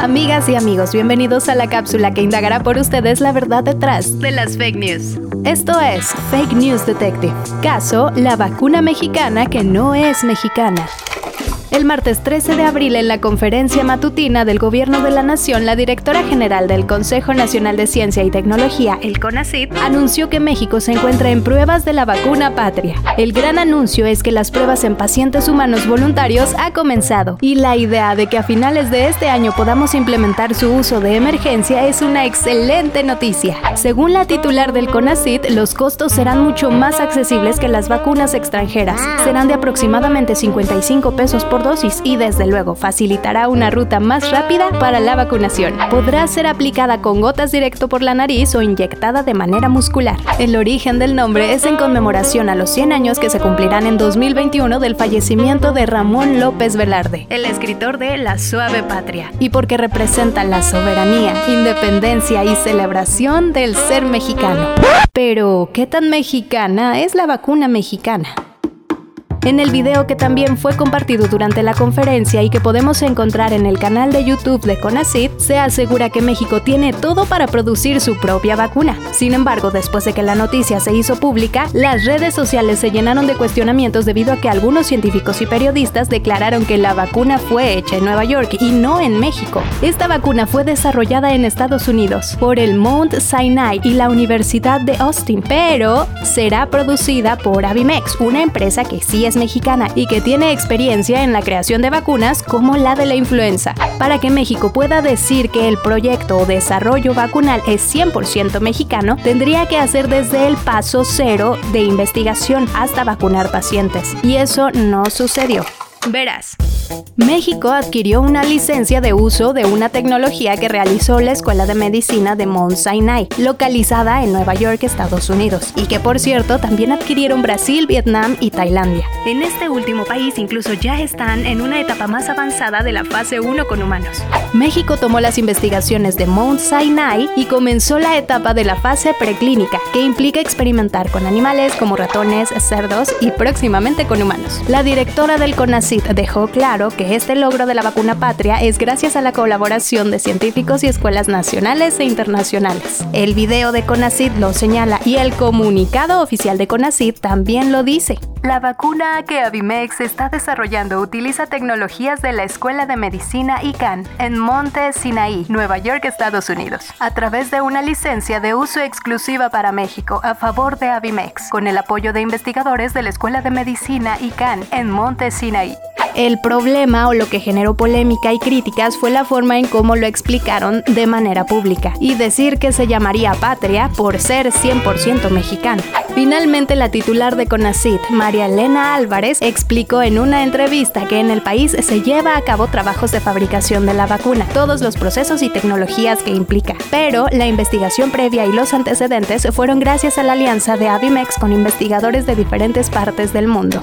Amigas y amigos, bienvenidos a la cápsula que indagará por ustedes la verdad detrás de las fake news. Esto es Fake News Detective. Caso, la vacuna mexicana que no es mexicana. El martes 13 de abril, en la conferencia matutina del Gobierno de la Nación, la directora general del Consejo Nacional de Ciencia y Tecnología, el CONACYT, anunció que México se encuentra en pruebas de la vacuna patria. El gran anuncio es que las pruebas en pacientes humanos voluntarios ha comenzado y la idea de que a finales de este año podamos implementar su uso de emergencia es una excelente noticia. Según la titular del CONACYT, los costos serán mucho más accesibles que las vacunas extranjeras. Serán de aproximadamente 55 pesos por dosis y desde luego facilitará una ruta más rápida para la vacunación. Podrá ser aplicada con gotas directo por la nariz o inyectada de manera muscular. El origen del nombre es en conmemoración a los 100 años que se cumplirán en 2021 del fallecimiento de Ramón López Velarde, el escritor de La Suave Patria, y porque representa la soberanía, independencia y celebración del ser mexicano. Pero, ¿qué tan mexicana es la vacuna mexicana? En el video que también fue compartido durante la conferencia y que podemos encontrar en el canal de YouTube de CONACYT, se asegura que México tiene todo para producir su propia vacuna. Sin embargo, después de que la noticia se hizo pública, las redes sociales se llenaron de cuestionamientos debido a que algunos científicos y periodistas declararon que la vacuna fue hecha en Nueva York y no en México. Esta vacuna fue desarrollada en Estados Unidos por el Mount Sinai y la Universidad de Austin, pero será producida por Avimex, una empresa que sí es mexicana y que tiene experiencia en la creación de vacunas como la de la influenza. Para que México pueda decir que el proyecto o desarrollo vacunal es 100% mexicano, tendría que hacer desde el paso cero de investigación hasta vacunar pacientes. Y eso no sucedió. Verás. México adquirió una licencia de uso de una tecnología que realizó la Escuela de Medicina de Mount Sinai, localizada en Nueva York, Estados Unidos, y que por cierto también adquirieron Brasil, Vietnam y Tailandia. En este último país incluso ya están en una etapa más avanzada de la fase 1 con humanos. México tomó las investigaciones de Mount Sinai y comenzó la etapa de la fase preclínica, que implica experimentar con animales como ratones, cerdos y próximamente con humanos. La directora del CONACYT dejó claro que este logro de la vacuna patria es gracias a la colaboración de científicos y escuelas nacionales e internacionales. El video de CONACYT lo señala y el comunicado oficial de CONACYT también lo dice. La vacuna que Avimex está desarrollando utiliza tecnologías de la Escuela de Medicina ICANN en Monte Sinaí, Nueva York, Estados Unidos, a través de una licencia de uso exclusiva para México a favor de Avimex, con el apoyo de investigadores de la Escuela de Medicina ICANN en Monte Sinaí. El problema o lo que generó polémica y críticas fue la forma en cómo lo explicaron de manera pública y decir que se llamaría patria por ser 100% mexicano. Finalmente, la titular de CONACIT, María Elena Álvarez, explicó en una entrevista que en el país se lleva a cabo trabajos de fabricación de la vacuna, todos los procesos y tecnologías que implica. Pero la investigación previa y los antecedentes fueron gracias a la alianza de Avimex con investigadores de diferentes partes del mundo.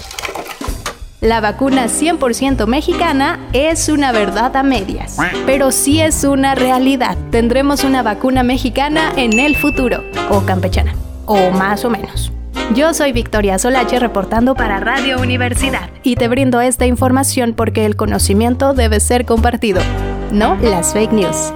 La vacuna 100% mexicana es una verdad a medias, pero sí es una realidad. Tendremos una vacuna mexicana en el futuro, o campechana, o más o menos. Yo soy Victoria Solache reportando para Radio Universidad y te brindo esta información porque el conocimiento debe ser compartido, no las fake news.